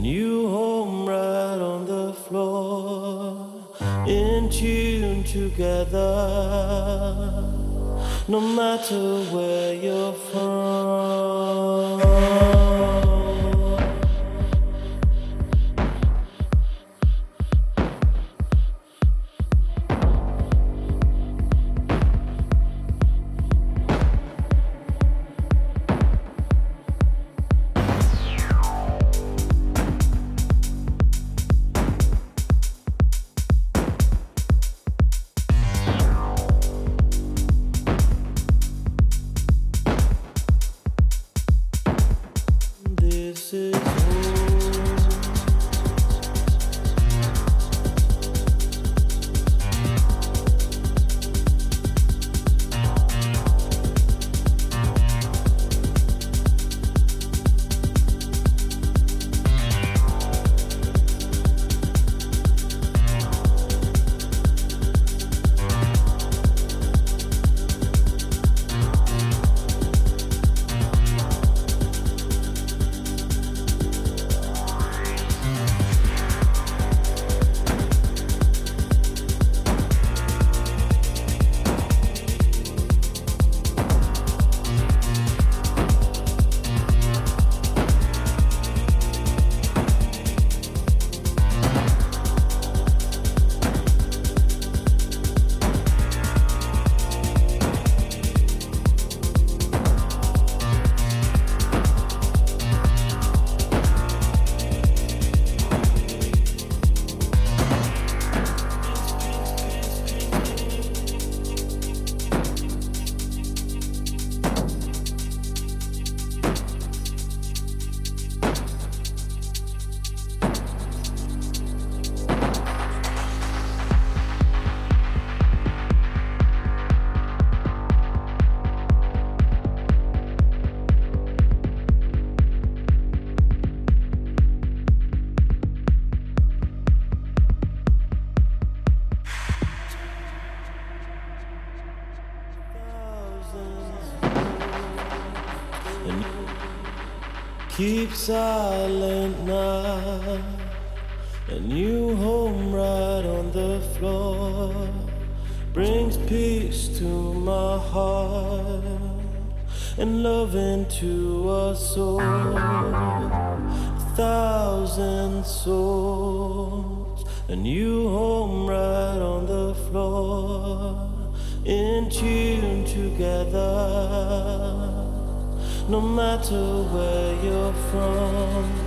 new home right on the floor, in tune together, no matter where you're Keep silent now. A new home right on the floor brings peace to my heart and love into a soul. A thousand souls, a new home right on the floor, in tune together no matter where you're from.